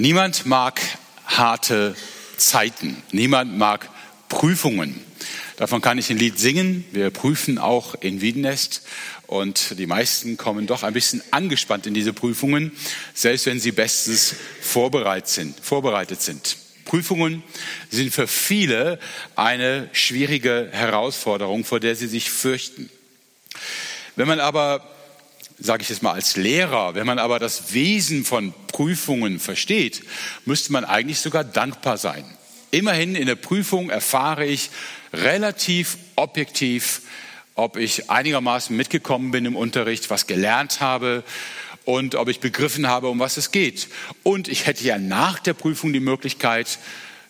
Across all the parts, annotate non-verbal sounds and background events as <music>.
Niemand mag harte Zeiten. Niemand mag Prüfungen. Davon kann ich ein Lied singen. Wir prüfen auch in Wiedenest. Und die meisten kommen doch ein bisschen angespannt in diese Prüfungen, selbst wenn sie bestens vorbereitet sind. Vorbereitet sind. Prüfungen sind für viele eine schwierige Herausforderung, vor der sie sich fürchten. Wenn man aber sage ich es mal als Lehrer, wenn man aber das Wesen von Prüfungen versteht, müsste man eigentlich sogar dankbar sein. Immerhin in der Prüfung erfahre ich relativ objektiv, ob ich einigermaßen mitgekommen bin im Unterricht, was gelernt habe und ob ich begriffen habe, um was es geht. Und ich hätte ja nach der Prüfung die Möglichkeit,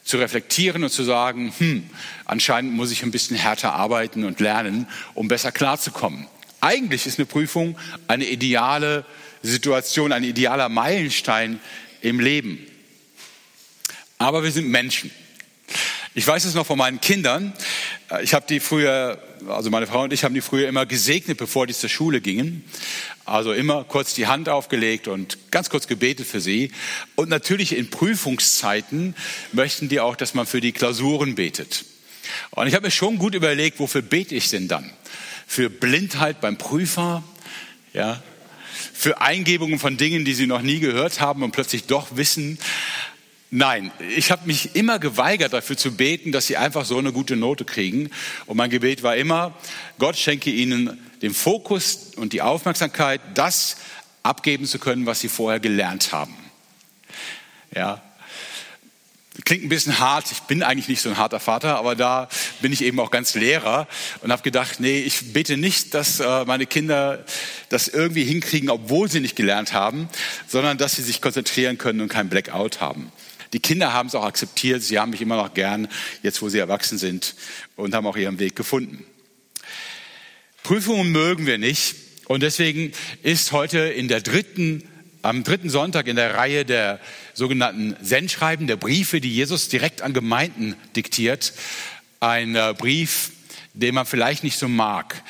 zu reflektieren und zu sagen, hm, anscheinend muss ich ein bisschen härter arbeiten und lernen, um besser klarzukommen. Eigentlich ist eine Prüfung eine ideale Situation, ein idealer Meilenstein im Leben. Aber wir sind Menschen. Ich weiß es noch von meinen Kindern. Ich habe die früher, also meine Frau und ich haben die früher immer gesegnet, bevor die zur Schule gingen. Also immer kurz die Hand aufgelegt und ganz kurz gebetet für sie. Und natürlich in Prüfungszeiten möchten die auch, dass man für die Klausuren betet. Und ich habe mir schon gut überlegt, wofür bete ich denn dann? Für Blindheit beim Prüfer, ja, für Eingebungen von Dingen, die sie noch nie gehört haben und plötzlich doch wissen. Nein, ich habe mich immer geweigert dafür zu beten, dass sie einfach so eine gute Note kriegen. Und mein Gebet war immer, Gott schenke ihnen den Fokus und die Aufmerksamkeit, das abgeben zu können, was sie vorher gelernt haben. Ja, Klingt ein bisschen hart. Ich bin eigentlich nicht so ein harter Vater, aber da bin ich eben auch ganz Lehrer und habe gedacht, nee, ich bete nicht, dass äh, meine Kinder das irgendwie hinkriegen, obwohl sie nicht gelernt haben, sondern dass sie sich konzentrieren können und kein Blackout haben. Die Kinder haben es auch akzeptiert. Sie haben mich immer noch gern, jetzt wo sie erwachsen sind und haben auch ihren Weg gefunden. Prüfungen mögen wir nicht und deswegen ist heute in der dritten am dritten Sonntag in der Reihe der sogenannten Sendschreiben, der Briefe, die Jesus direkt an Gemeinden diktiert, ein äh, Brief, den man vielleicht nicht so mag.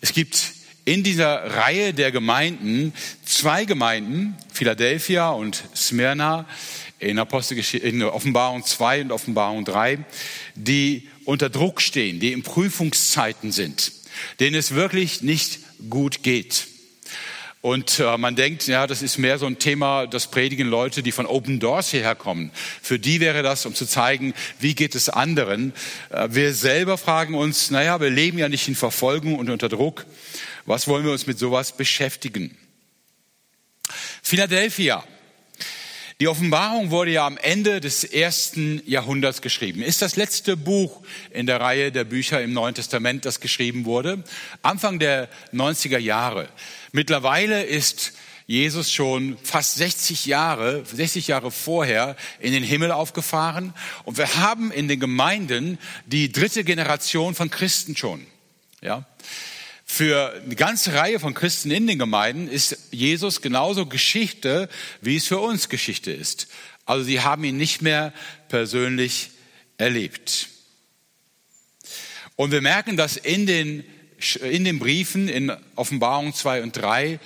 Es gibt in dieser Reihe der Gemeinden zwei Gemeinden, Philadelphia und Smyrna, in, in Offenbarung 2 und Offenbarung 3, die unter Druck stehen, die in Prüfungszeiten sind, denen es wirklich nicht gut geht. Und äh, man denkt, ja, das ist mehr so ein Thema, das predigen Leute, die von Open Doors hierher kommen. Für die wäre das, um zu zeigen, wie geht es anderen. Äh, wir selber fragen uns, naja, wir leben ja nicht in Verfolgung und unter Druck. Was wollen wir uns mit sowas beschäftigen? Philadelphia. Die Offenbarung wurde ja am Ende des ersten Jahrhunderts geschrieben. Ist das letzte Buch in der Reihe der Bücher im Neuen Testament, das geschrieben wurde. Anfang der 90er Jahre. Mittlerweile ist Jesus schon fast 60 Jahre, 60 Jahre vorher in den Himmel aufgefahren. Und wir haben in den Gemeinden die dritte Generation von Christen schon. Ja. Für eine ganze Reihe von Christen in den Gemeinden ist Jesus genauso Geschichte, wie es für uns Geschichte ist. Also sie haben ihn nicht mehr persönlich erlebt. Und wir merken, dass in den in den Briefen in Offenbarung 2 und 3,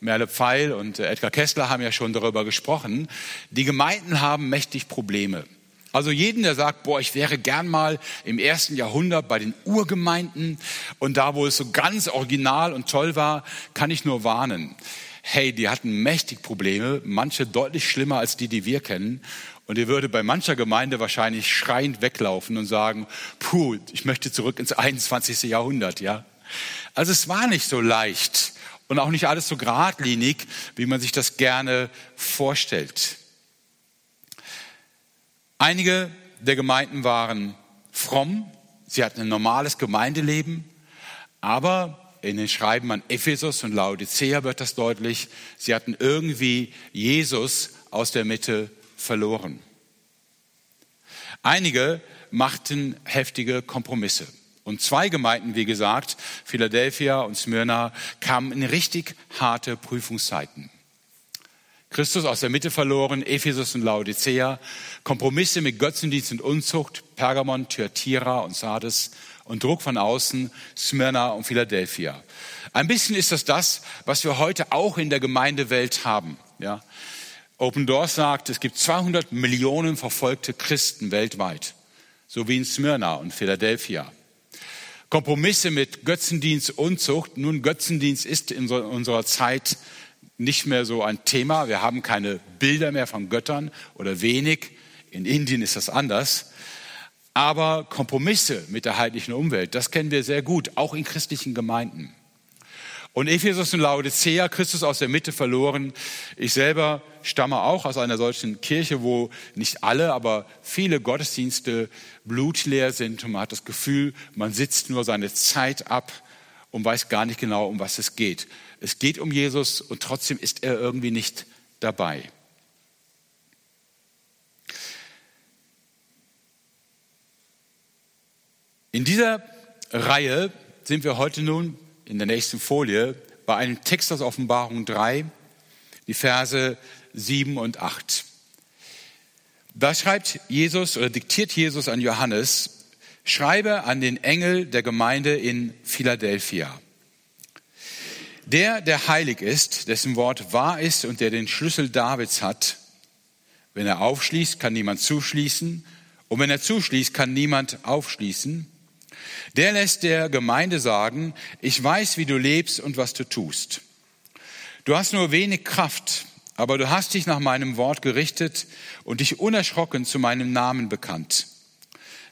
Merle Pfeil und Edgar Kessler haben ja schon darüber gesprochen, die Gemeinden haben mächtig Probleme. Also jeden, der sagt, boah, ich wäre gern mal im ersten Jahrhundert bei den Urgemeinden und da, wo es so ganz original und toll war, kann ich nur warnen. Hey, die hatten mächtig Probleme, manche deutlich schlimmer als die, die wir kennen. Und ihr würde bei mancher Gemeinde wahrscheinlich schreiend weglaufen und sagen, puh, ich möchte zurück ins 21. Jahrhundert, ja. Also es war nicht so leicht und auch nicht alles so geradlinig, wie man sich das gerne vorstellt. Einige der Gemeinden waren fromm, sie hatten ein normales Gemeindeleben, aber in den Schreiben an Ephesus und Laodicea wird das deutlich, sie hatten irgendwie Jesus aus der Mitte verloren. Einige machten heftige Kompromisse. Und zwei Gemeinden, wie gesagt, Philadelphia und Smyrna, kamen in richtig harte Prüfungszeiten. Christus aus der Mitte verloren, Ephesus und Laodicea, Kompromisse mit Götzendienst und Unzucht, Pergamon, Thyatira und Sardes und Druck von außen, Smyrna und Philadelphia. Ein bisschen ist das das, was wir heute auch in der Gemeindewelt haben. Ja? Open Doors sagt, es gibt 200 Millionen verfolgte Christen weltweit, so wie in Smyrna und Philadelphia. Kompromisse mit Götzendienst, Unzucht. Nun, Götzendienst ist in unserer Zeit nicht mehr so ein Thema. Wir haben keine Bilder mehr von Göttern oder wenig. In Indien ist das anders. Aber Kompromisse mit der heidnischen Umwelt, das kennen wir sehr gut, auch in christlichen Gemeinden. Und Ephesus und Laodicea, Christus aus der Mitte verloren. Ich selber stamme auch aus einer solchen Kirche, wo nicht alle, aber viele Gottesdienste blutleer sind und man hat das Gefühl, man sitzt nur seine Zeit ab und weiß gar nicht genau, um was es geht. Es geht um Jesus und trotzdem ist er irgendwie nicht dabei. In dieser Reihe sind wir heute nun in der nächsten Folie bei einem Text aus Offenbarung 3, die Verse 7 und 8. Da schreibt Jesus oder diktiert Jesus an Johannes, schreibe an den Engel der Gemeinde in Philadelphia. Der, der heilig ist, dessen Wort wahr ist und der den Schlüssel Davids hat, wenn er aufschließt, kann niemand zuschließen, und wenn er zuschließt, kann niemand aufschließen. Der lässt der Gemeinde sagen, ich weiß, wie du lebst und was du tust. Du hast nur wenig Kraft, aber du hast dich nach meinem Wort gerichtet und dich unerschrocken zu meinem Namen bekannt.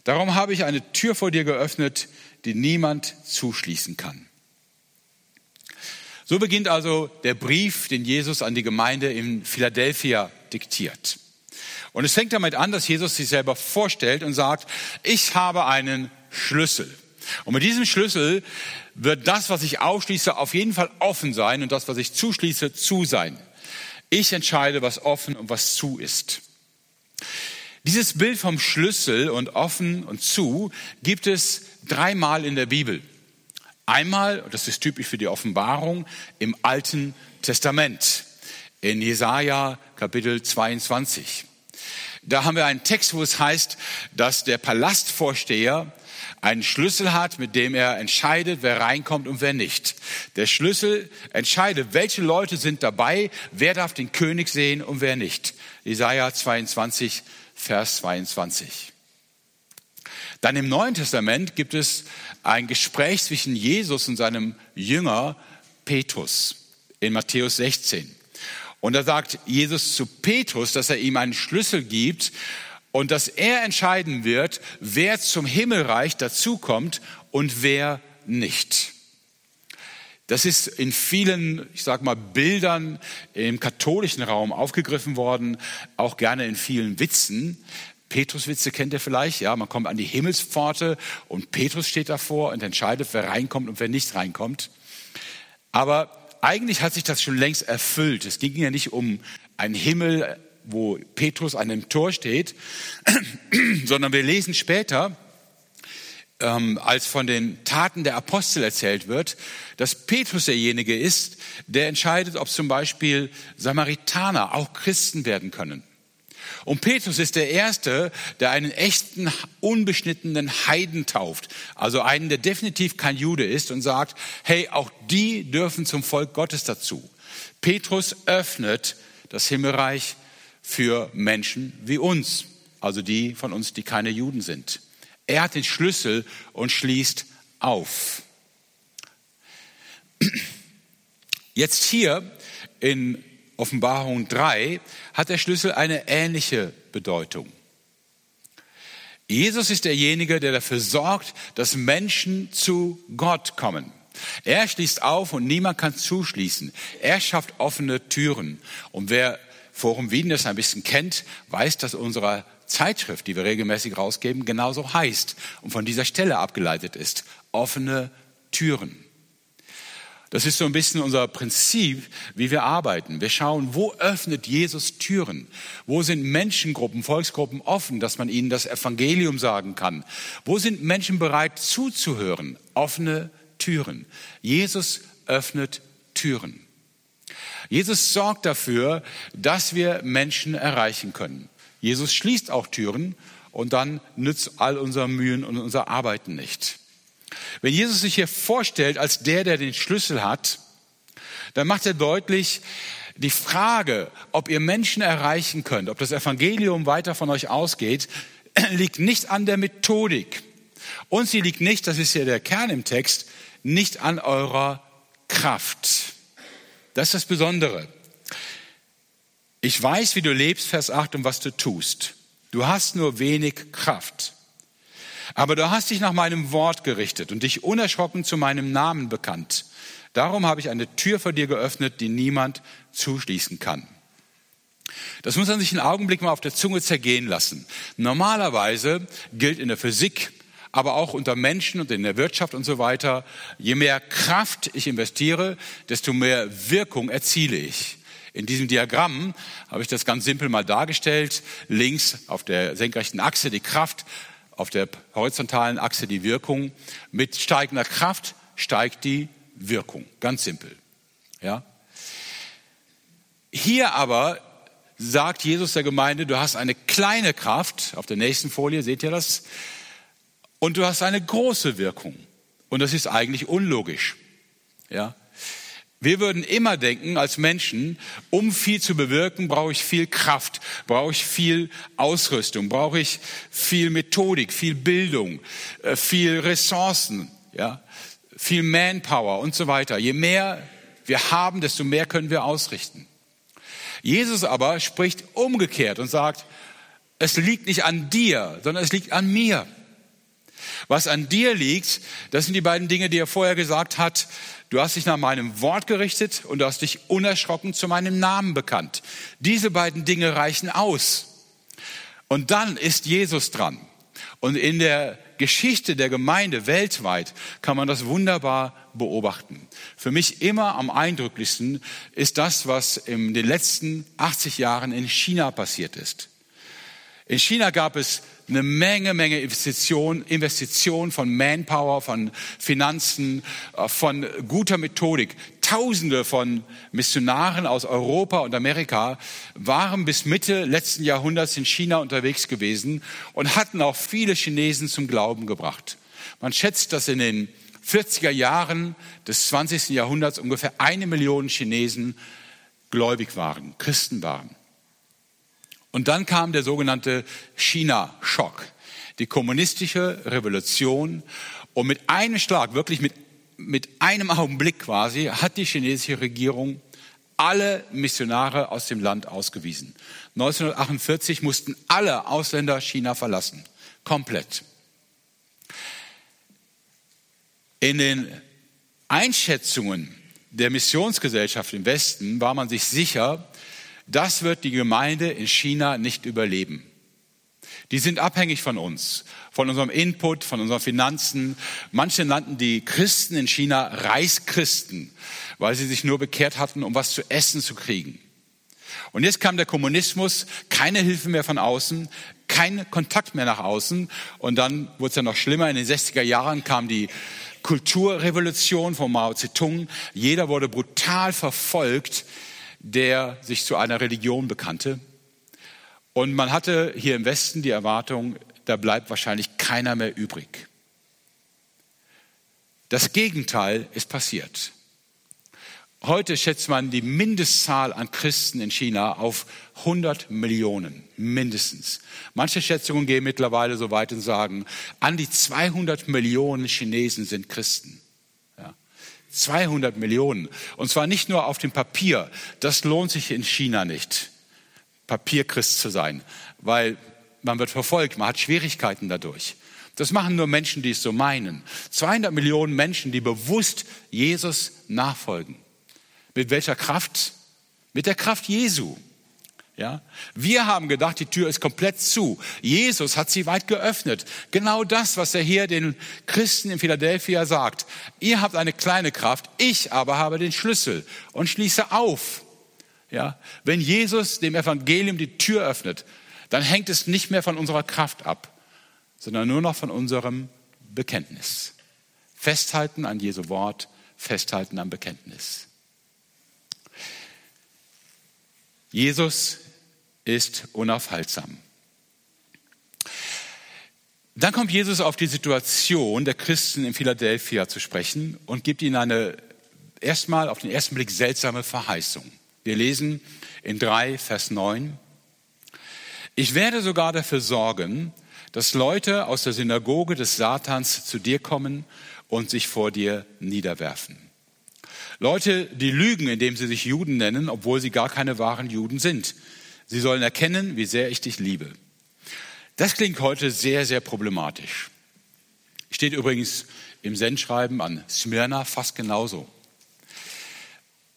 Darum habe ich eine Tür vor dir geöffnet, die niemand zuschließen kann. So beginnt also der Brief, den Jesus an die Gemeinde in Philadelphia diktiert. Und es fängt damit an, dass Jesus sich selber vorstellt und sagt, ich habe einen Schlüssel. Und mit diesem Schlüssel wird das, was ich aufschließe, auf jeden Fall offen sein und das, was ich zuschließe, zu sein. Ich entscheide, was offen und was zu ist. Dieses Bild vom Schlüssel und offen und zu gibt es dreimal in der Bibel. Einmal, das ist typisch für die Offenbarung, im Alten Testament, in Jesaja Kapitel 22. Da haben wir einen Text, wo es heißt, dass der Palastvorsteher einen Schlüssel hat, mit dem er entscheidet, wer reinkommt und wer nicht. Der Schlüssel entscheidet, welche Leute sind dabei, wer darf den König sehen und wer nicht. Jesaja 22, Vers 22. Dann im Neuen Testament gibt es ein Gespräch zwischen Jesus und seinem Jünger Petrus in Matthäus 16. Und da sagt Jesus zu Petrus, dass er ihm einen Schlüssel gibt, und dass er entscheiden wird, wer zum Himmelreich dazukommt und wer nicht. Das ist in vielen, ich sag mal, Bildern im katholischen Raum aufgegriffen worden, auch gerne in vielen Witzen. Petruswitze kennt ihr vielleicht, ja, man kommt an die Himmelspforte und Petrus steht davor und entscheidet, wer reinkommt und wer nicht reinkommt. Aber eigentlich hat sich das schon längst erfüllt. Es ging ja nicht um einen Himmel wo Petrus an dem Tor steht, <clears throat> sondern wir lesen später, ähm, als von den Taten der Apostel erzählt wird, dass Petrus derjenige ist, der entscheidet, ob zum Beispiel Samaritaner auch Christen werden können. Und Petrus ist der Erste, der einen echten, unbeschnittenen Heiden tauft. Also einen, der definitiv kein Jude ist und sagt, hey, auch die dürfen zum Volk Gottes dazu. Petrus öffnet das Himmelreich für Menschen wie uns, also die von uns, die keine Juden sind. Er hat den Schlüssel und schließt auf. Jetzt hier in Offenbarung 3 hat der Schlüssel eine ähnliche Bedeutung. Jesus ist derjenige, der dafür sorgt, dass Menschen zu Gott kommen. Er schließt auf und niemand kann zuschließen. Er schafft offene Türen. Und wer Forum Wien das ein bisschen kennt, weiß, dass unsere Zeitschrift, die wir regelmäßig rausgeben, genauso heißt und von dieser Stelle abgeleitet ist. Offene Türen. Das ist so ein bisschen unser Prinzip, wie wir arbeiten. Wir schauen, wo öffnet Jesus Türen? Wo sind Menschengruppen, Volksgruppen offen, dass man ihnen das Evangelium sagen kann? Wo sind Menschen bereit zuzuhören? Offene Türen. Jesus öffnet Türen. Jesus sorgt dafür, dass wir Menschen erreichen können. Jesus schließt auch Türen und dann nützt all unser Mühen und unser Arbeiten nicht. Wenn Jesus sich hier vorstellt als der, der den Schlüssel hat, dann macht er deutlich, Die Frage, ob ihr Menschen erreichen könnt, ob das Evangelium weiter von euch ausgeht, <clears throat> liegt nicht an der Methodik. Und sie liegt nicht, das ist ja der Kern im Text, nicht an eurer Kraft. Das ist das Besondere. Ich weiß, wie du lebst, Vers 8, und was du tust. Du hast nur wenig Kraft. Aber du hast dich nach meinem Wort gerichtet und dich unerschrocken zu meinem Namen bekannt. Darum habe ich eine Tür vor dir geöffnet, die niemand zuschließen kann. Das muss man sich einen Augenblick mal auf der Zunge zergehen lassen. Normalerweise gilt in der Physik, aber auch unter Menschen und in der Wirtschaft und so weiter, je mehr Kraft ich investiere, desto mehr Wirkung erziele ich. In diesem Diagramm habe ich das ganz simpel mal dargestellt. Links auf der senkrechten Achse die Kraft, auf der horizontalen Achse die Wirkung. Mit steigender Kraft steigt die Wirkung. Ganz simpel. Ja? Hier aber sagt Jesus der Gemeinde, du hast eine kleine Kraft, auf der nächsten Folie seht ihr das, und du hast eine große Wirkung. Und das ist eigentlich unlogisch. Ja? Wir würden immer denken, als Menschen, um viel zu bewirken, brauche ich viel Kraft, brauche ich viel Ausrüstung, brauche ich viel Methodik, viel Bildung, äh, viel Ressourcen, ja, viel Manpower und so weiter. Je mehr wir haben, desto mehr können wir ausrichten. Jesus aber spricht umgekehrt und sagt, es liegt nicht an dir, sondern es liegt an mir. Was an dir liegt, das sind die beiden Dinge, die er vorher gesagt hat, Du hast dich nach meinem Wort gerichtet und du hast dich unerschrocken zu meinem Namen bekannt. Diese beiden Dinge reichen aus. Und dann ist Jesus dran. Und in der Geschichte der Gemeinde weltweit kann man das wunderbar beobachten. Für mich immer am eindrücklichsten ist das, was in den letzten 80 Jahren in China passiert ist. In China gab es eine Menge, Menge Investition, Investition von Manpower, von Finanzen, äh, von guter Methodik. Tausende von Missionaren aus Europa und Amerika waren bis Mitte letzten Jahrhunderts in China unterwegs gewesen und hatten auch viele Chinesen zum Glauben gebracht. Man schätzt, dass in den 40er Jahren des 20. Jahrhunderts ungefähr eine Million Chinesen gläubig waren, Christen waren. Und dann kam der sogenannte China-Schock, die kommunistische Revolution. Und mit einem Schlag, wirklich mit, mit einem Augenblick quasi, hat die chinesische Regierung alle Missionare aus dem Land ausgewiesen. 1948 mussten alle Ausländer China verlassen. Komplett. In den Einschätzungen der Missionsgesellschaft im Westen war man sich sicher, das wird die Gemeinde in China nicht überleben. Die sind abhängig von uns, von unserem Input, von unseren Finanzen. Manche nannten die Christen in China Reichschristen, weil sie sich nur bekehrt hatten, um was zu essen zu kriegen. Und jetzt kam der Kommunismus, keine Hilfe mehr von außen, kein Kontakt mehr nach außen. Und dann wurde es ja noch schlimmer. In den 60er Jahren kam die Kulturrevolution von Mao Zedong. Jeder wurde brutal verfolgt der sich zu einer Religion bekannte. Und man hatte hier im Westen die Erwartung, da bleibt wahrscheinlich keiner mehr übrig. Das Gegenteil ist passiert. Heute schätzt man die Mindestzahl an Christen in China auf 100 Millionen, mindestens. Manche Schätzungen gehen mittlerweile so weit und sagen, an die 200 Millionen Chinesen sind Christen. 200 Millionen. Und zwar nicht nur auf dem Papier. Das lohnt sich in China nicht, Papierchrist zu sein, weil man wird verfolgt, man hat Schwierigkeiten dadurch. Das machen nur Menschen, die es so meinen. 200 Millionen Menschen, die bewusst Jesus nachfolgen. Mit welcher Kraft? Mit der Kraft Jesu. Ja? Wir haben gedacht, die Tür ist komplett zu. Jesus hat sie weit geöffnet. Genau das, was er hier den Christen in Philadelphia sagt. Ihr habt eine kleine Kraft, ich aber habe den Schlüssel und schließe auf. Ja? Wenn Jesus dem Evangelium die Tür öffnet, dann hängt es nicht mehr von unserer Kraft ab, sondern nur noch von unserem Bekenntnis. Festhalten an Jesu Wort, festhalten am Bekenntnis. Jesus ist unaufhaltsam. Dann kommt Jesus auf die Situation der Christen in Philadelphia zu sprechen und gibt ihnen eine erstmal auf den ersten Blick seltsame Verheißung. Wir lesen in 3, Vers 9. Ich werde sogar dafür sorgen, dass Leute aus der Synagoge des Satans zu dir kommen und sich vor dir niederwerfen. Leute, die lügen, indem sie sich Juden nennen, obwohl sie gar keine wahren Juden sind. Sie sollen erkennen, wie sehr ich dich liebe. Das klingt heute sehr, sehr problematisch. Steht übrigens im Sendschreiben an Smyrna fast genauso.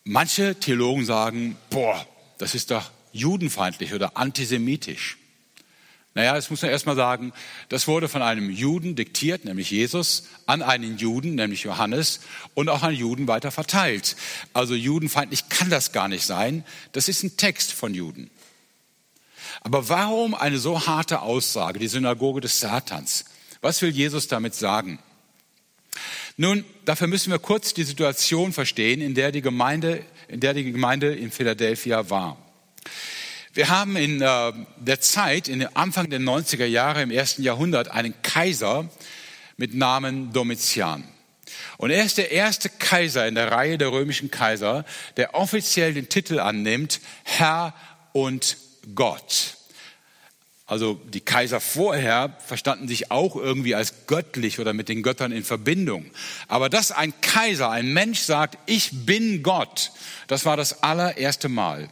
Manche Theologen sagen, boah, das ist doch judenfeindlich oder antisemitisch. Naja, das muss man erstmal sagen, das wurde von einem Juden diktiert, nämlich Jesus, an einen Juden, nämlich Johannes, und auch an Juden weiter verteilt. Also judenfeindlich kann das gar nicht sein. Das ist ein Text von Juden. Aber warum eine so harte Aussage, die Synagoge des Satans? Was will Jesus damit sagen? Nun, dafür müssen wir kurz die Situation verstehen, in der die Gemeinde, in der die Gemeinde in Philadelphia war. Wir haben in äh, der Zeit, in den Anfang der 90er Jahre im ersten Jahrhundert, einen Kaiser mit Namen Domitian. Und er ist der erste Kaiser in der Reihe der römischen Kaiser, der offiziell den Titel annimmt, Herr und Gott. Also die Kaiser vorher verstanden sich auch irgendwie als göttlich oder mit den Göttern in Verbindung. Aber dass ein Kaiser, ein Mensch sagt, ich bin Gott, das war das allererste Mal.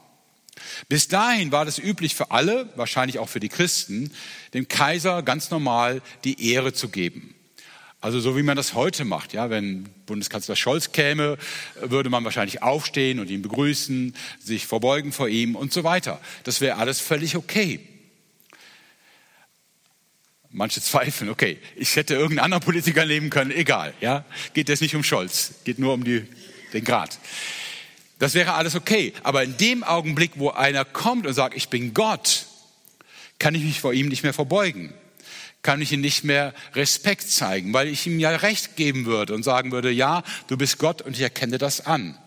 Bis dahin war das üblich für alle, wahrscheinlich auch für die Christen, dem Kaiser ganz normal die Ehre zu geben. Also so wie man das heute macht, ja, wenn Bundeskanzler Scholz käme, würde man wahrscheinlich aufstehen und ihn begrüßen, sich verbeugen vor ihm und so weiter. Das wäre alles völlig okay. Manche zweifeln, okay, ich hätte irgendeinen anderen Politiker nehmen können, egal, ja, geht es nicht um Scholz, geht nur um die, den Grad. Das wäre alles okay. Aber in dem Augenblick, wo einer kommt und sagt, ich bin Gott, kann ich mich vor ihm nicht mehr verbeugen. Kann ich ihm nicht mehr Respekt zeigen, weil ich ihm ja Recht geben würde und sagen würde, ja, du bist Gott und ich erkenne das an.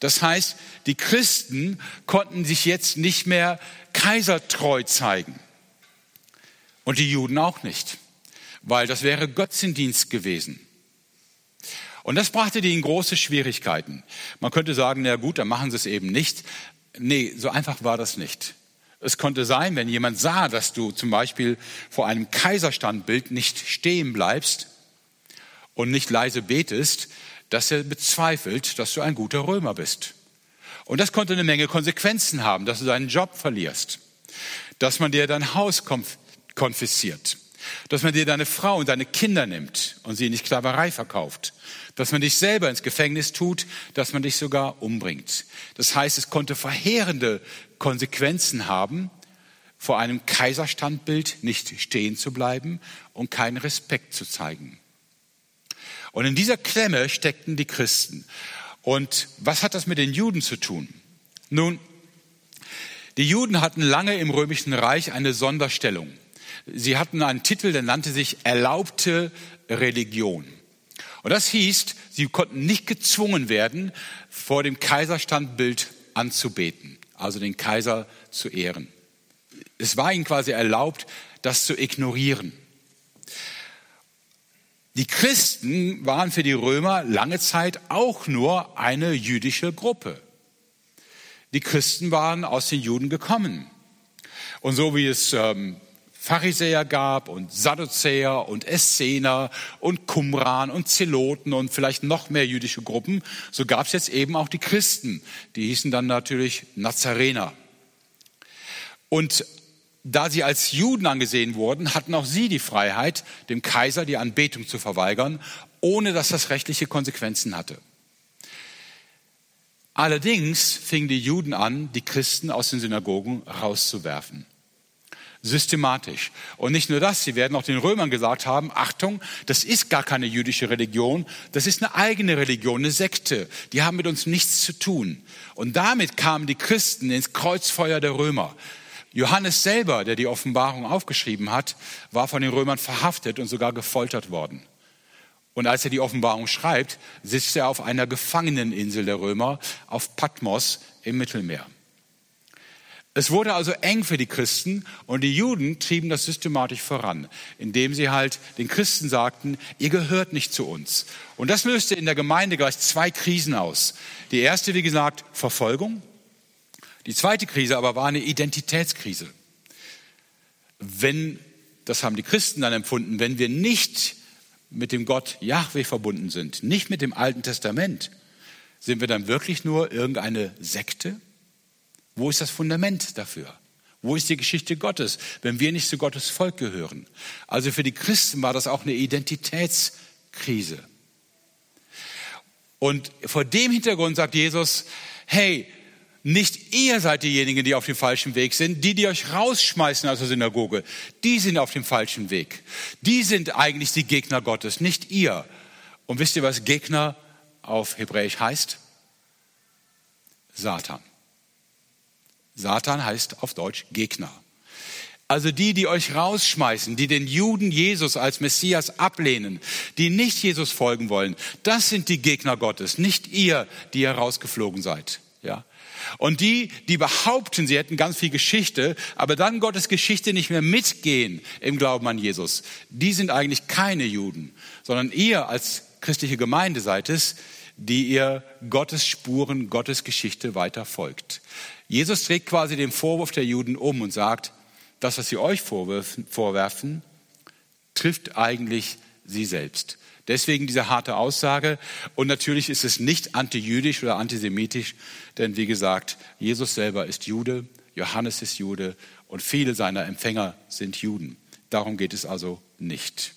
Das heißt, die Christen konnten sich jetzt nicht mehr kaisertreu zeigen. Und die Juden auch nicht, weil das wäre Götzendienst gewesen. Und das brachte die in große Schwierigkeiten. Man könnte sagen, na gut, dann machen sie es eben nicht. Nee, so einfach war das nicht. Es konnte sein, wenn jemand sah, dass du zum Beispiel vor einem Kaiserstandbild nicht stehen bleibst und nicht leise betest, dass er bezweifelt, dass du ein guter Römer bist. Und das konnte eine Menge Konsequenzen haben, dass du deinen Job verlierst, dass man dir dein Haus konfisziert, dass man dir deine Frau und deine Kinder nimmt und sie in die Sklaverei verkauft, dass man dich selber ins Gefängnis tut, dass man dich sogar umbringt. Das heißt, es konnte verheerende Konsequenzen haben, vor einem Kaiserstandbild nicht stehen zu bleiben und keinen Respekt zu zeigen. Und in dieser Klemme steckten die Christen. Und was hat das mit den Juden zu tun? Nun, die Juden hatten lange im römischen Reich eine Sonderstellung. Sie hatten einen Titel, der nannte sich erlaubte Religion. Und das hieß, sie konnten nicht gezwungen werden, vor dem Kaiserstandbild anzubeten, also den Kaiser zu ehren. Es war ihnen quasi erlaubt, das zu ignorieren. Die Christen waren für die Römer lange Zeit auch nur eine jüdische Gruppe. Die Christen waren aus den Juden gekommen. Und so wie es ähm, Pharisäer gab und Sadduzäer und Essener und Qumran und Zeloten und vielleicht noch mehr jüdische Gruppen, so gab es jetzt eben auch die Christen. Die hießen dann natürlich Nazarener. Und da sie als Juden angesehen wurden, hatten auch sie die Freiheit, dem Kaiser die Anbetung zu verweigern, ohne dass das rechtliche Konsequenzen hatte. Allerdings fingen die Juden an, die Christen aus den Synagogen rauszuwerfen systematisch. Und nicht nur das, sie werden auch den Römern gesagt haben, Achtung, das ist gar keine jüdische Religion, das ist eine eigene Religion, eine Sekte, die haben mit uns nichts zu tun. Und damit kamen die Christen ins Kreuzfeuer der Römer. Johannes selber, der die Offenbarung aufgeschrieben hat, war von den Römern verhaftet und sogar gefoltert worden. Und als er die Offenbarung schreibt, sitzt er auf einer Gefangeneninsel der Römer, auf Patmos im Mittelmeer. Es wurde also eng für die Christen und die Juden trieben das systematisch voran, indem sie halt den Christen sagten, ihr gehört nicht zu uns. Und das löste in der Gemeinde gleich zwei Krisen aus. Die erste, wie gesagt, Verfolgung. Die zweite Krise aber war eine Identitätskrise. Wenn, das haben die Christen dann empfunden, wenn wir nicht mit dem Gott Yahweh verbunden sind, nicht mit dem Alten Testament, sind wir dann wirklich nur irgendeine Sekte? Wo ist das Fundament dafür? Wo ist die Geschichte Gottes, wenn wir nicht zu Gottes Volk gehören? Also für die Christen war das auch eine Identitätskrise. Und vor dem Hintergrund sagt Jesus, hey, nicht ihr seid diejenigen, die auf dem falschen Weg sind. Die, die euch rausschmeißen aus der Synagoge, die sind auf dem falschen Weg. Die sind eigentlich die Gegner Gottes, nicht ihr. Und wisst ihr, was Gegner auf Hebräisch heißt? Satan. Satan heißt auf Deutsch Gegner. Also die, die euch rausschmeißen, die den Juden Jesus als Messias ablehnen, die nicht Jesus folgen wollen, das sind die Gegner Gottes, nicht ihr, die herausgeflogen seid. Ja. Und die, die behaupten, sie hätten ganz viel Geschichte, aber dann Gottes Geschichte nicht mehr mitgehen im Glauben an Jesus, die sind eigentlich keine Juden, sondern ihr als christliche Gemeinde seid es, die ihr Gottes Spuren, Gottes Geschichte weiter folgt. Jesus trägt quasi den Vorwurf der Juden um und sagt, das, was sie euch vorwerfen, vorwerfen trifft eigentlich sie selbst. Deswegen diese harte Aussage. Und natürlich ist es nicht antijüdisch oder antisemitisch, denn wie gesagt, Jesus selber ist Jude, Johannes ist Jude und viele seiner Empfänger sind Juden. Darum geht es also nicht.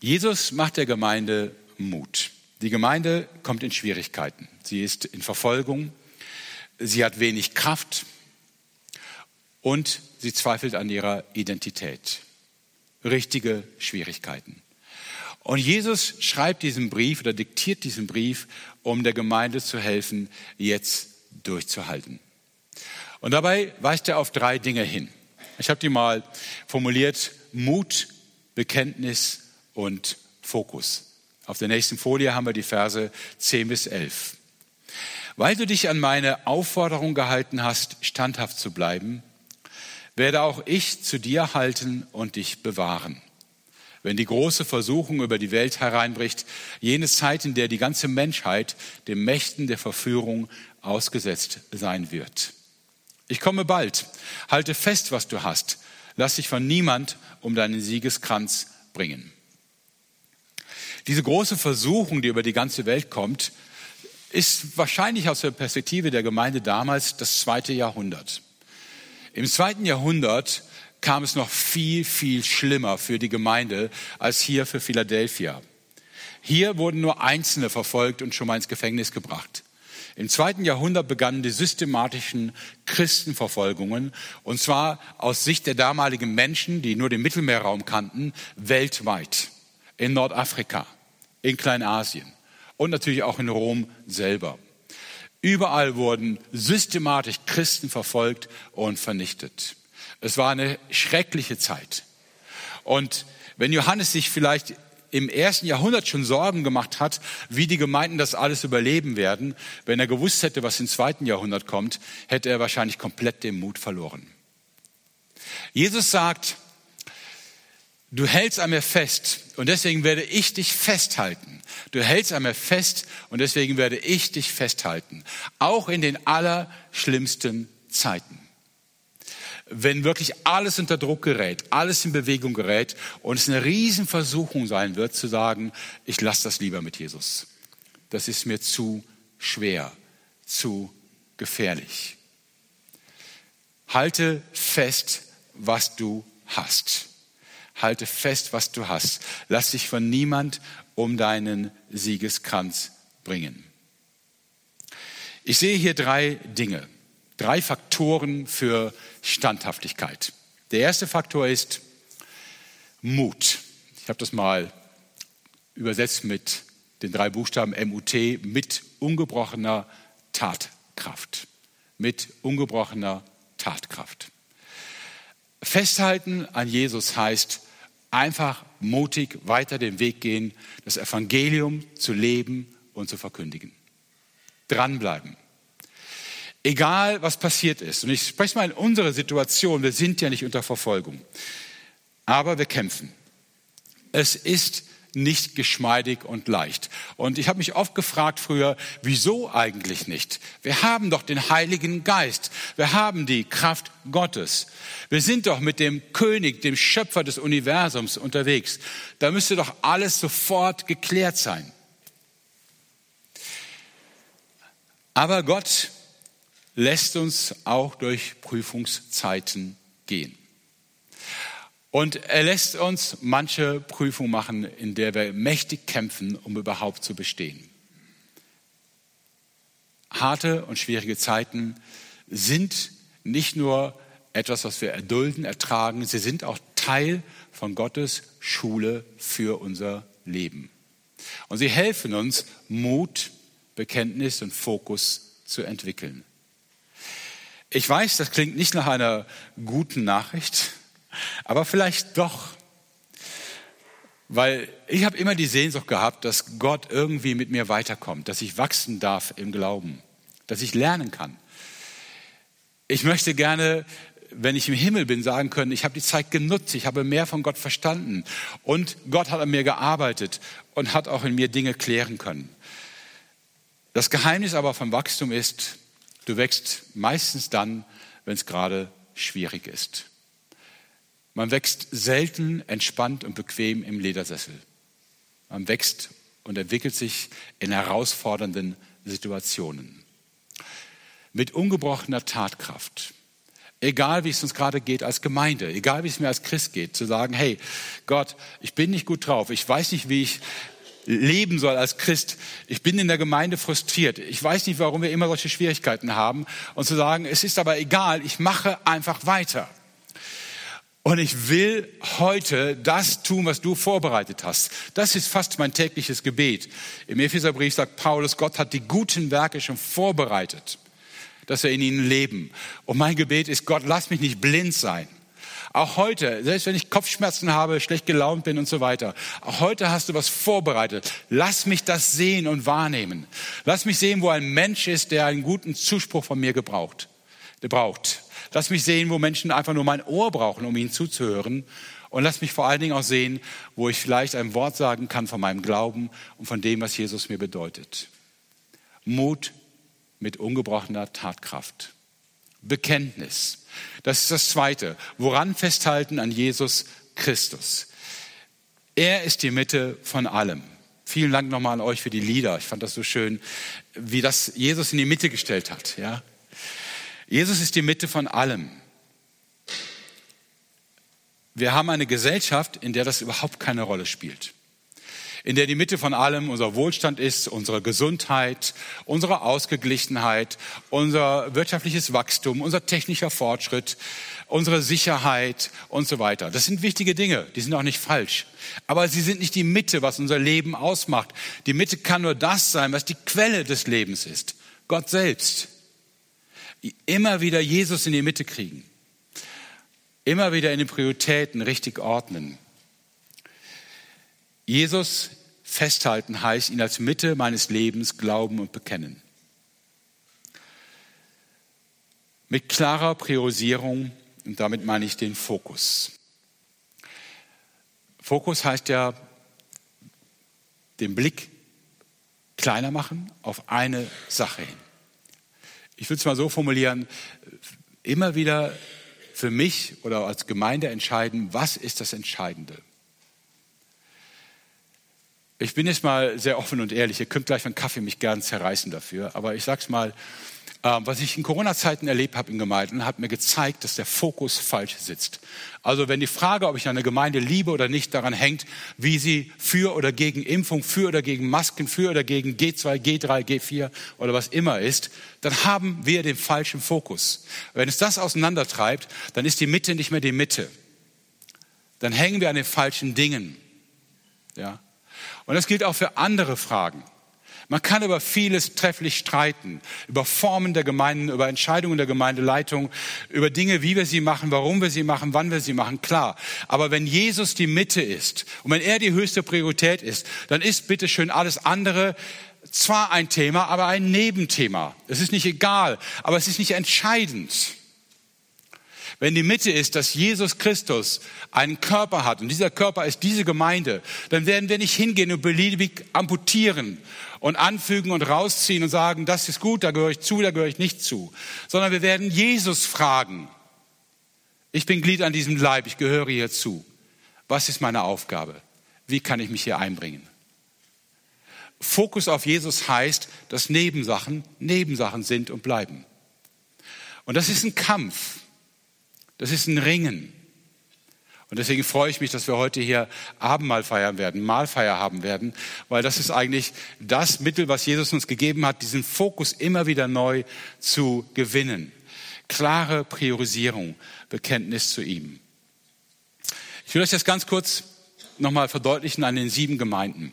Jesus macht der Gemeinde Mut. Die Gemeinde kommt in Schwierigkeiten. Sie ist in Verfolgung. Sie hat wenig Kraft und sie zweifelt an ihrer Identität. Richtige Schwierigkeiten. Und Jesus schreibt diesen Brief oder diktiert diesen Brief, um der Gemeinde zu helfen, jetzt durchzuhalten. Und dabei weist er auf drei Dinge hin. Ich habe die mal formuliert, Mut, Bekenntnis und Fokus. Auf der nächsten Folie haben wir die Verse 10 bis 11. Weil du dich an meine Aufforderung gehalten hast, standhaft zu bleiben, werde auch ich zu dir halten und dich bewahren. Wenn die große Versuchung über die Welt hereinbricht, jene Zeit, in der die ganze Menschheit dem Mächten der Verführung ausgesetzt sein wird. Ich komme bald. Halte fest, was du hast. Lass dich von niemand um deinen Siegeskranz bringen. Diese große Versuchung, die über die ganze Welt kommt, ist wahrscheinlich aus der Perspektive der Gemeinde damals das zweite Jahrhundert. Im zweiten Jahrhundert kam es noch viel, viel schlimmer für die Gemeinde als hier für Philadelphia. Hier wurden nur Einzelne verfolgt und schon mal ins Gefängnis gebracht. Im zweiten Jahrhundert begannen die systematischen Christenverfolgungen, und zwar aus Sicht der damaligen Menschen, die nur den Mittelmeerraum kannten, weltweit. In Nordafrika, in Kleinasien und natürlich auch in Rom selber. Überall wurden systematisch Christen verfolgt und vernichtet. Es war eine schreckliche Zeit. Und wenn Johannes sich vielleicht im ersten Jahrhundert schon Sorgen gemacht hat, wie die Gemeinden das alles überleben werden, wenn er gewusst hätte, was im zweiten Jahrhundert kommt, hätte er wahrscheinlich komplett den Mut verloren. Jesus sagt, du hältst an mir fest und deswegen werde ich dich festhalten. Du hältst an mir fest und deswegen werde ich dich festhalten. Auch in den allerschlimmsten Zeiten. Wenn wirklich alles unter Druck gerät, alles in Bewegung gerät und es eine Riesenversuchung sein wird zu sagen, ich lasse das lieber mit Jesus. Das ist mir zu schwer, zu gefährlich. Halte fest, was du hast. Halte fest, was du hast. Lass dich von niemand um deinen Siegeskranz bringen. Ich sehe hier drei Dinge, drei Faktoren für Standhaftigkeit. Der erste Faktor ist Mut. Ich habe das mal übersetzt mit den drei Buchstaben MUT, mit ungebrochener Tatkraft. Mit ungebrochener Tatkraft. Festhalten an Jesus heißt einfach mutig weiter den Weg gehen, das Evangelium zu leben und zu verkündigen. Dranbleiben. Egal, was passiert ist. Und ich spreche mal in unsere Situation. Wir sind ja nicht unter Verfolgung. Aber wir kämpfen. Es ist nicht geschmeidig und leicht. Und ich habe mich oft gefragt früher, wieso eigentlich nicht? Wir haben doch den Heiligen Geist. Wir haben die Kraft Gottes. Wir sind doch mit dem König, dem Schöpfer des Universums unterwegs. Da müsste doch alles sofort geklärt sein. Aber Gott lässt uns auch durch Prüfungszeiten gehen. Und er lässt uns manche Prüfung machen, in der wir mächtig kämpfen, um überhaupt zu bestehen. Harte und schwierige Zeiten sind nicht nur etwas, was wir erdulden, ertragen, sie sind auch Teil von Gottes Schule für unser Leben. Und sie helfen uns, Mut, Bekenntnis und Fokus zu entwickeln. Ich weiß, das klingt nicht nach einer guten Nachricht, aber vielleicht doch. Weil ich habe immer die Sehnsucht gehabt, dass Gott irgendwie mit mir weiterkommt, dass ich wachsen darf im Glauben, dass ich lernen kann. Ich möchte gerne, wenn ich im Himmel bin, sagen können, ich habe die Zeit genutzt, ich habe mehr von Gott verstanden und Gott hat an mir gearbeitet und hat auch in mir Dinge klären können. Das Geheimnis aber vom Wachstum ist, du wächst meistens dann, wenn es gerade schwierig ist. Man wächst selten entspannt und bequem im Ledersessel. Man wächst und entwickelt sich in herausfordernden Situationen. Mit ungebrochener Tatkraft. Egal wie es uns gerade geht als Gemeinde, egal wie es mir als Christ geht, zu sagen, hey Gott, ich bin nicht gut drauf, ich weiß nicht, wie ich leben soll als Christ. Ich bin in der Gemeinde frustriert. Ich weiß nicht, warum wir immer solche Schwierigkeiten haben. Und zu sagen, es ist aber egal, ich mache einfach weiter. Und ich will heute das tun, was du vorbereitet hast. Das ist fast mein tägliches Gebet. Im Epheserbrief sagt Paulus, Gott hat die guten Werke schon vorbereitet, dass wir in ihnen leben. Und mein Gebet ist, Gott, lass mich nicht blind sein. Auch heute, selbst wenn ich Kopfschmerzen habe, schlecht gelaunt bin und so weiter, auch heute hast du was vorbereitet. Lass mich das sehen und wahrnehmen. Lass mich sehen, wo ein Mensch ist, der einen guten Zuspruch von mir gebraucht, der braucht. Lass mich sehen, wo Menschen einfach nur mein Ohr brauchen, um ihnen zuzuhören. Und lass mich vor allen Dingen auch sehen, wo ich vielleicht ein Wort sagen kann von meinem Glauben und von dem, was Jesus mir bedeutet. Mut mit ungebrochener Tatkraft. Bekenntnis. Das ist das Zweite. Woran festhalten an Jesus Christus? Er ist die Mitte von allem. Vielen Dank nochmal an euch für die Lieder. Ich fand das so schön, wie das Jesus in die Mitte gestellt hat. Ja, Jesus ist die Mitte von allem. Wir haben eine Gesellschaft, in der das überhaupt keine Rolle spielt. In der die Mitte von allem unser Wohlstand ist, unsere Gesundheit, unsere Ausgeglichenheit, unser wirtschaftliches Wachstum, unser technischer Fortschritt, unsere Sicherheit und so weiter. Das sind wichtige Dinge, die sind auch nicht falsch. Aber sie sind nicht die Mitte, was unser Leben ausmacht. Die Mitte kann nur das sein, was die Quelle des Lebens ist. Gott selbst immer wieder Jesus in die Mitte kriegen, immer wieder in den Prioritäten richtig ordnen. Jesus festhalten heißt, ihn als Mitte meines Lebens glauben und bekennen. Mit klarer Priorisierung, und damit meine ich den Fokus. Fokus heißt ja, den Blick kleiner machen auf eine Sache hin ich würde es mal so formulieren, immer wieder für mich oder als Gemeinde entscheiden, was ist das Entscheidende. Ich bin jetzt mal sehr offen und ehrlich, ihr könnt gleich von Kaffee mich gern zerreißen dafür, aber ich sage es mal, was ich in Corona-Zeiten erlebt habe in Gemeinden, hat mir gezeigt, dass der Fokus falsch sitzt. Also wenn die Frage, ob ich eine Gemeinde liebe oder nicht, daran hängt, wie sie für oder gegen Impfung, für oder gegen Masken, für oder gegen G2, G3, G4 oder was immer ist, dann haben wir den falschen Fokus. Wenn es das auseinandertreibt, dann ist die Mitte nicht mehr die Mitte. Dann hängen wir an den falschen Dingen. Ja. Und das gilt auch für andere Fragen. Man kann über vieles trefflich streiten, über Formen der Gemeinden, über Entscheidungen der Gemeindeleitung, über Dinge, wie wir sie machen, warum wir sie machen, wann wir sie machen, klar. Aber wenn Jesus die Mitte ist und wenn er die höchste Priorität ist, dann ist bitte schön alles andere zwar ein Thema, aber ein Nebenthema. Es ist nicht egal, aber es ist nicht entscheidend. Wenn die Mitte ist, dass Jesus Christus einen Körper hat und dieser Körper ist diese Gemeinde, dann werden wir nicht hingehen und beliebig amputieren und anfügen und rausziehen und sagen, das ist gut, da gehöre ich zu, da gehöre ich nicht zu, sondern wir werden Jesus fragen. Ich bin Glied an diesem Leib, ich gehöre hier zu. Was ist meine Aufgabe? Wie kann ich mich hier einbringen? Fokus auf Jesus heißt, dass Nebensachen Nebensachen sind und bleiben. Und das ist ein Kampf. Das ist ein Ringen. Und deswegen freue ich mich, dass wir heute hier Abendmahl feiern werden, Mahlfeier haben werden, weil das ist eigentlich das Mittel, was Jesus uns gegeben hat, diesen Fokus immer wieder neu zu gewinnen. Klare Priorisierung, Bekenntnis zu ihm. Ich will euch das ganz kurz nochmal verdeutlichen an den sieben Gemeinden.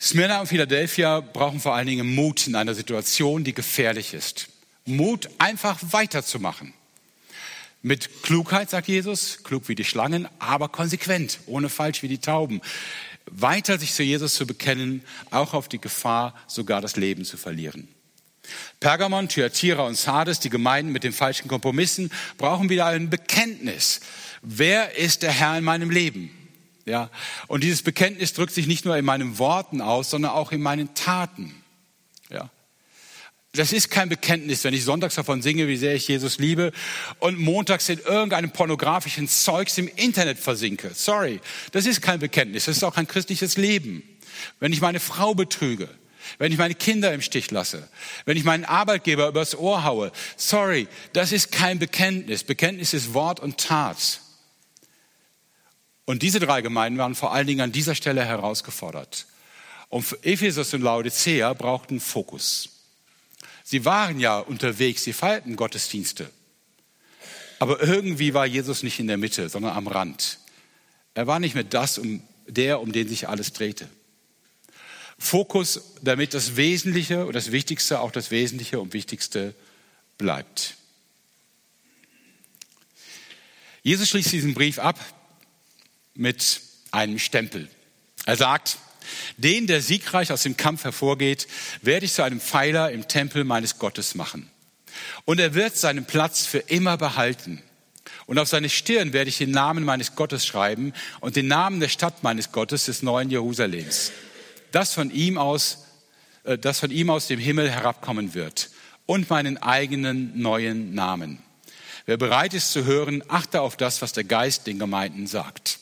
Smyrna und Philadelphia brauchen vor allen Dingen Mut in einer Situation, die gefährlich ist. Mut, einfach weiterzumachen. Mit Klugheit, sagt Jesus, klug wie die Schlangen, aber konsequent, ohne falsch wie die Tauben. Weiter sich zu Jesus zu bekennen, auch auf die Gefahr, sogar das Leben zu verlieren. Pergamon, Thyatira und Sardes, die Gemeinden mit den falschen Kompromissen, brauchen wieder ein Bekenntnis. Wer ist der Herr in meinem Leben? Ja. Und dieses Bekenntnis drückt sich nicht nur in meinen Worten aus, sondern auch in meinen Taten. Ja. Das ist kein Bekenntnis, wenn ich sonntags davon singe, wie sehr ich Jesus liebe und montags in irgendeinem pornografischen Zeugs im Internet versinke. Sorry, das ist kein Bekenntnis, das ist auch kein christliches Leben. Wenn ich meine Frau betrüge, wenn ich meine Kinder im Stich lasse, wenn ich meinen Arbeitgeber übers Ohr haue, sorry, das ist kein Bekenntnis. Bekenntnis ist Wort und Tat. Und diese drei Gemeinden waren vor allen Dingen an dieser Stelle herausgefordert. Und Ephesus und Laodicea brauchten Fokus. Sie waren ja unterwegs, sie feierten Gottesdienste. Aber irgendwie war Jesus nicht in der Mitte, sondern am Rand. Er war nicht mehr das, um, der, um den sich alles drehte. Fokus, damit das Wesentliche und das Wichtigste auch das Wesentliche und Wichtigste bleibt. Jesus schließt diesen Brief ab mit einem Stempel. Er sagt, den, der siegreich aus dem Kampf hervorgeht, werde ich zu einem Pfeiler im Tempel meines Gottes machen. Und er wird seinen Platz für immer behalten. Und auf seine Stirn werde ich den Namen meines Gottes schreiben und den Namen der Stadt meines Gottes, des neuen Jerusalems, das von ihm aus, äh, das von ihm aus dem Himmel herabkommen wird und meinen eigenen neuen Namen. Wer bereit ist zu hören, achte auf das, was der Geist den Gemeinden sagt.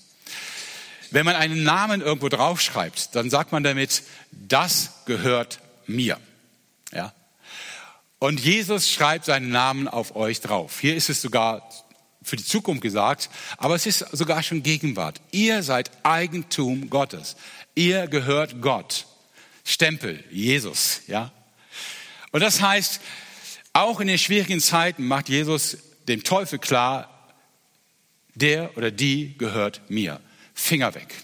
Wenn man einen Namen irgendwo draufschreibt, dann sagt man damit, das gehört mir. Ja? Und Jesus schreibt seinen Namen auf euch drauf. Hier ist es sogar für die Zukunft gesagt, aber es ist sogar schon Gegenwart. Ihr seid Eigentum Gottes. Ihr gehört Gott. Stempel, Jesus, ja. Und das heißt, auch in den schwierigen Zeiten macht Jesus dem Teufel klar, der oder die gehört mir. Finger weg.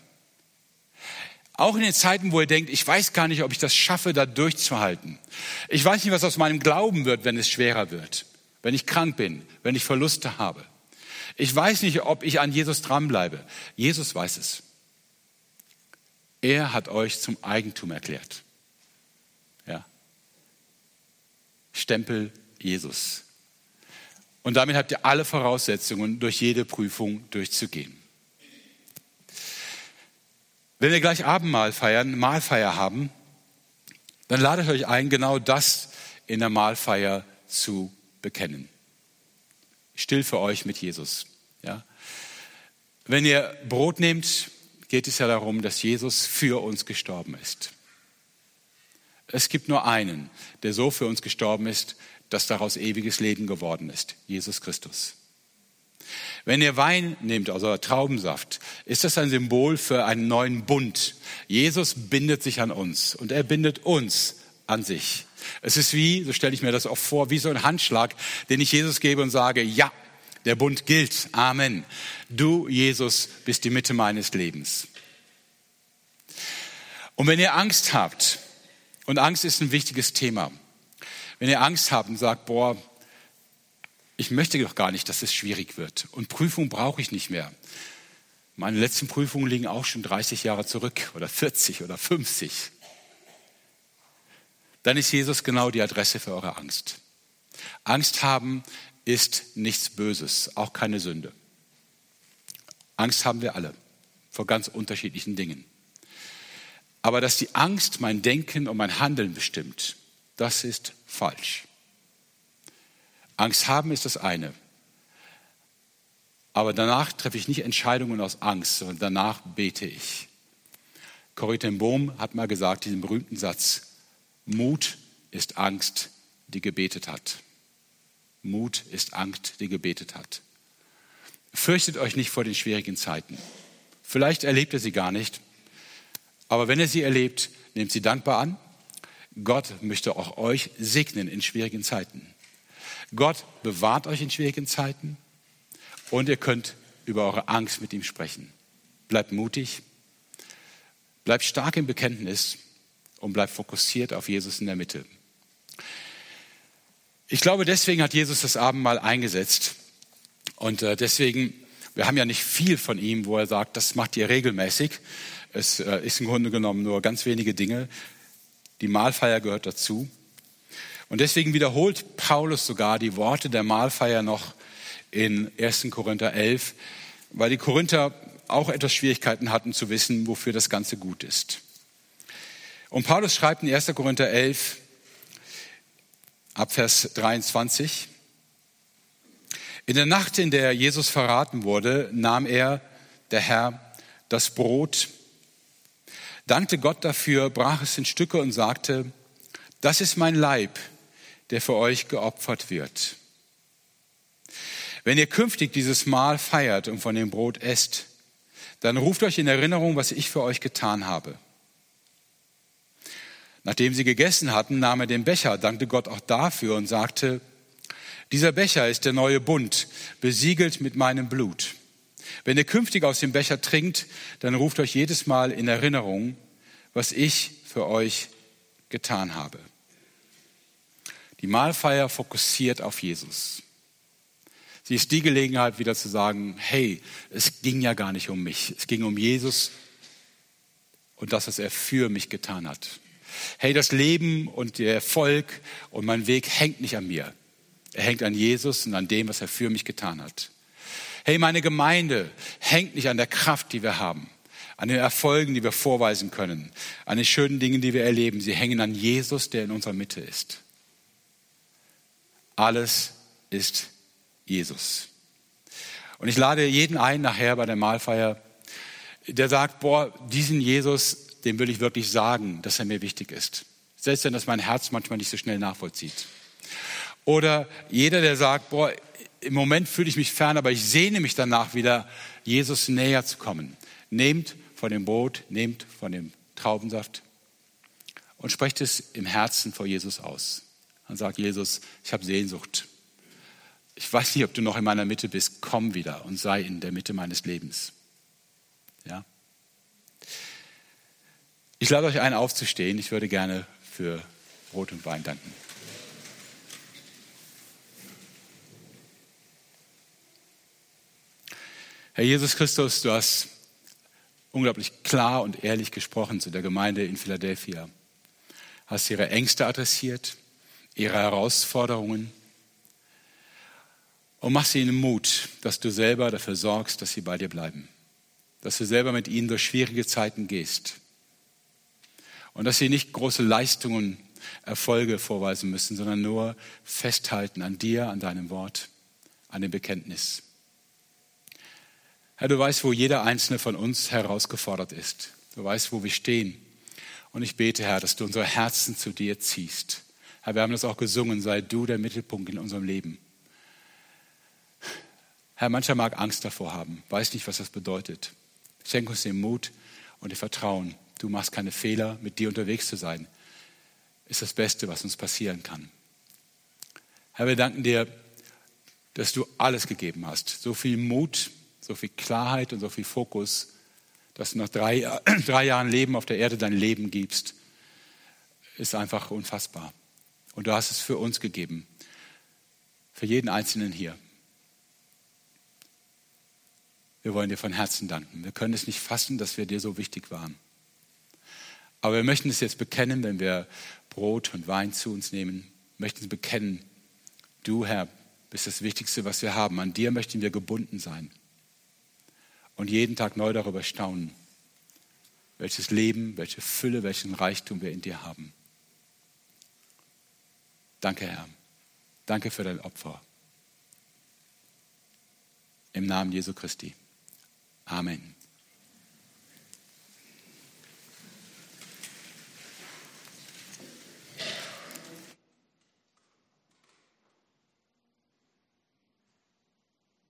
Auch in den Zeiten, wo ihr denkt, ich weiß gar nicht, ob ich das schaffe, da durchzuhalten. Ich weiß nicht, was aus meinem Glauben wird, wenn es schwerer wird, wenn ich krank bin, wenn ich Verluste habe. Ich weiß nicht, ob ich an Jesus dranbleibe. Jesus weiß es. Er hat euch zum Eigentum erklärt. Ja. Stempel Jesus. Und damit habt ihr alle Voraussetzungen, durch jede Prüfung durchzugehen. Wenn wir gleich Abendmahl feiern, Mahlfeier haben, dann lade ich euch ein, genau das in der Mahlfeier zu bekennen. Still für euch mit Jesus. Ja? Wenn ihr Brot nehmt, geht es ja darum, dass Jesus für uns gestorben ist. Es gibt nur einen, der so für uns gestorben ist, dass daraus ewiges Leben geworden ist, Jesus Christus. Wenn ihr Wein nehmt, also Traubensaft, ist das ein Symbol für einen neuen Bund. Jesus bindet sich an uns und er bindet uns an sich. Es ist wie, so stelle ich mir das auch vor, wie so ein Handschlag, den ich Jesus gebe und sage, ja, der Bund gilt. Amen. Du, Jesus, bist die Mitte meines Lebens. Und wenn ihr Angst habt, und Angst ist ein wichtiges Thema, wenn ihr Angst habt und sagt, boah, ich möchte doch gar nicht, dass es schwierig wird. Und Prüfung brauche ich nicht mehr. Meine letzten Prüfungen liegen auch schon 30 Jahre zurück oder 40 oder 50. Dann ist Jesus genau die Adresse für eure Angst. Angst haben ist nichts Böses, auch keine Sünde. Angst haben wir alle vor ganz unterschiedlichen Dingen. Aber dass die Angst mein Denken und mein Handeln bestimmt, das ist falsch. Angst haben ist das eine. Aber danach treffe ich nicht Entscheidungen aus Angst, sondern danach bete ich. Corrie ten Bohm hat mal gesagt, diesen berühmten Satz, Mut ist Angst, die gebetet hat. Mut ist Angst, die gebetet hat. Fürchtet euch nicht vor den schwierigen Zeiten. Vielleicht erlebt ihr sie gar nicht, aber wenn ihr sie erlebt, nehmt sie dankbar an. Gott möchte auch euch segnen in schwierigen Zeiten. Gott bewahrt euch in schwierigen Zeiten und ihr könnt über eure Angst mit ihm sprechen. Bleibt mutig, bleibt stark im Bekenntnis und bleibt fokussiert auf Jesus in der Mitte. Ich glaube, deswegen hat Jesus das Abendmahl eingesetzt. Und äh, deswegen, wir haben ja nicht viel von ihm, wo er sagt, das macht ihr regelmäßig. Es äh, ist im Grunde genommen nur ganz wenige Dinge. Die Mahlfeier gehört dazu. Und deswegen wiederholt Paulus sogar die Worte der Mahlfeier noch in 1. Korinther 11, weil die Korinther auch etwas Schwierigkeiten hatten zu wissen, wofür das Ganze gut ist. Und Paulus schreibt in 1. Korinther 11, ab Vers 23. In der Nacht, in der Jesus verraten wurde, nahm er, der Herr, das Brot, dankte Gott dafür, brach es in Stücke und sagte, das ist mein Leib, der für euch geopfert wird. Wenn ihr künftig dieses Mahl feiert und von dem Brot esst, dann ruft euch in Erinnerung, was ich für euch getan habe. Nachdem sie gegessen hatten, nahm er den Becher, dankte Gott auch dafür und sagte, dieser Becher ist der neue Bund, besiegelt mit meinem Blut. Wenn ihr künftig aus dem Becher trinkt, dann ruft euch jedes Mal in Erinnerung, was ich für euch getan habe. Die Mahlfeier fokussiert auf Jesus. Sie ist die Gelegenheit, wieder zu sagen, hey, es ging ja gar nicht um mich. Es ging um Jesus und das, was er für mich getan hat. Hey, das Leben und der Erfolg und mein Weg hängt nicht an mir. Er hängt an Jesus und an dem, was er für mich getan hat. Hey, meine Gemeinde hängt nicht an der Kraft, die wir haben, an den Erfolgen, die wir vorweisen können, an den schönen Dingen, die wir erleben. Sie hängen an Jesus, der in unserer Mitte ist. Alles ist Jesus. Und ich lade jeden ein nachher bei der Mahlfeier, der sagt, boah, diesen Jesus, dem will ich wirklich sagen, dass er mir wichtig ist. Selbst wenn das mein Herz manchmal nicht so schnell nachvollzieht. Oder jeder, der sagt, boah, im Moment fühle ich mich fern, aber ich sehne mich danach wieder, Jesus näher zu kommen. Nehmt von dem Brot, nehmt von dem Traubensaft und sprecht es im Herzen vor Jesus aus. Und sagt Jesus, ich habe Sehnsucht. Ich weiß nicht, ob du noch in meiner Mitte bist. Komm wieder und sei in der Mitte meines Lebens. Ja? Ich lade euch ein, aufzustehen. Ich würde gerne für Brot und Wein danken. Herr Jesus Christus, du hast unglaublich klar und ehrlich gesprochen zu der Gemeinde in Philadelphia. Hast ihre Ängste adressiert, ihre Herausforderungen und machst ihnen Mut, dass du selber dafür sorgst, dass sie bei dir bleiben. Dass du selber mit ihnen durch schwierige Zeiten gehst und dass sie nicht große Leistungen, Erfolge vorweisen müssen, sondern nur festhalten an dir, an deinem Wort, an dem Bekenntnis. Herr, du weißt, wo jeder einzelne von uns herausgefordert ist. Du weißt, wo wir stehen. Und ich bete, Herr, dass du unsere Herzen zu dir ziehst. Herr, wir haben das auch gesungen, sei du der Mittelpunkt in unserem Leben. Herr, mancher mag Angst davor haben, weiß nicht, was das bedeutet. Schenk uns den Mut und das Vertrauen, du machst keine Fehler, mit dir unterwegs zu sein, ist das Beste, was uns passieren kann. Herr, wir danken dir, dass du alles gegeben hast. So viel Mut, so viel Klarheit und so viel Fokus, dass du nach drei, <clears throat> drei Jahren Leben auf der Erde dein Leben gibst, ist einfach unfassbar. Und du hast es für uns gegeben, für jeden Einzelnen hier. Wir wollen dir von Herzen danken. Wir können es nicht fassen, dass wir dir so wichtig waren. Aber wir möchten es jetzt bekennen, wenn wir Brot und Wein zu uns nehmen, wir möchten es bekennen, du Herr bist das Wichtigste, was wir haben. An dir möchten wir gebunden sein und jeden Tag neu darüber staunen, welches Leben, welche Fülle, welchen Reichtum wir in dir haben. Danke, Herr. Danke für dein Opfer. Im Namen Jesu Christi. Amen.